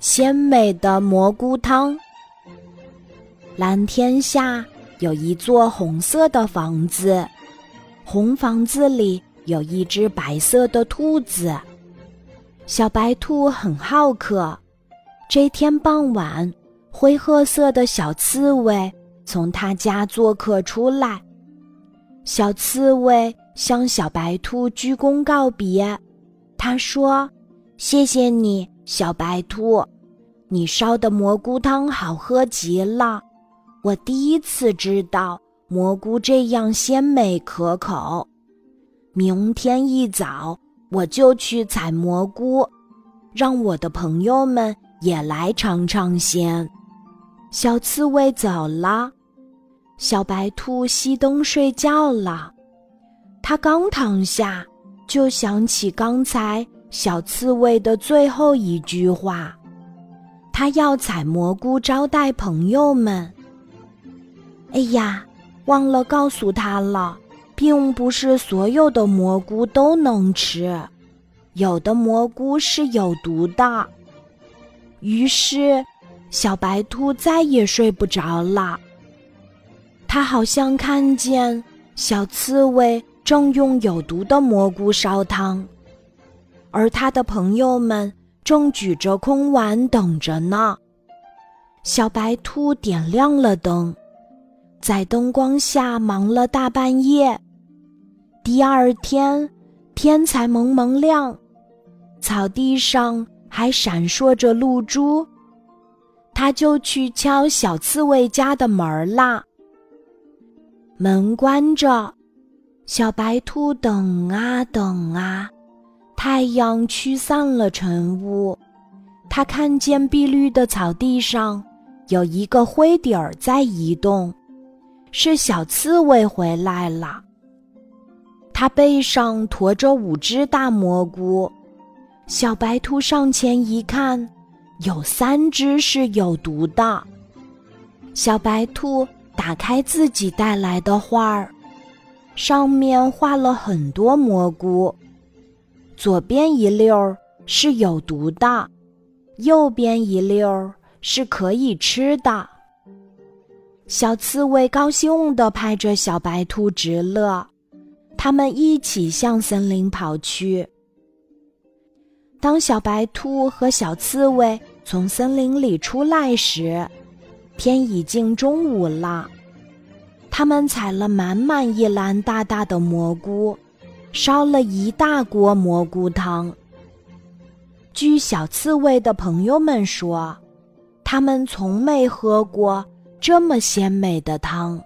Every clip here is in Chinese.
鲜美的蘑菇汤。蓝天下有一座红色的房子，红房子里有一只白色的兔子。小白兔很好客。这天傍晚，灰褐色的小刺猬从他家做客出来。小刺猬向小白兔鞠躬告别，他说：“谢谢你，小白兔，你烧的蘑菇汤好喝极了。我第一次知道蘑菇这样鲜美可口。明天一早我就去采蘑菇，让我的朋友们也来尝尝鲜。”小刺猬走了。小白兔熄灯睡觉了，它刚躺下，就想起刚才小刺猬的最后一句话：它要采蘑菇招待朋友们。哎呀，忘了告诉他了，并不是所有的蘑菇都能吃，有的蘑菇是有毒的。于是，小白兔再也睡不着了。他好像看见小刺猬正用有毒的蘑菇烧汤，而他的朋友们正举着空碗等着呢。小白兔点亮了灯，在灯光下忙了大半夜。第二天天才蒙蒙亮，草地上还闪烁着露珠。他就去敲小刺猬家的门啦。门关着，小白兔等啊等啊，太阳驱散了晨雾，它看见碧绿的草地上有一个灰点儿在移动，是小刺猬回来了。它背上驮着五只大蘑菇，小白兔上前一看，有三只是有毒的。小白兔。打开自己带来的画儿，上面画了很多蘑菇。左边一溜儿是有毒的，右边一溜儿是可以吃的。小刺猬高兴地拍着小白兔直乐，他们一起向森林跑去。当小白兔和小刺猬从森林里出来时，天已经中午了，他们采了满满一篮大大的蘑菇，烧了一大锅蘑菇汤。据小刺猬的朋友们说，他们从没喝过这么鲜美的汤。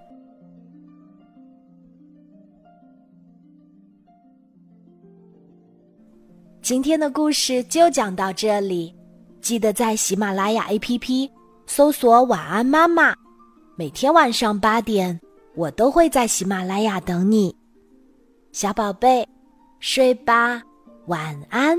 今天的故事就讲到这里，记得在喜马拉雅 APP。搜索“晚安妈妈”，每天晚上八点，我都会在喜马拉雅等你，小宝贝，睡吧，晚安。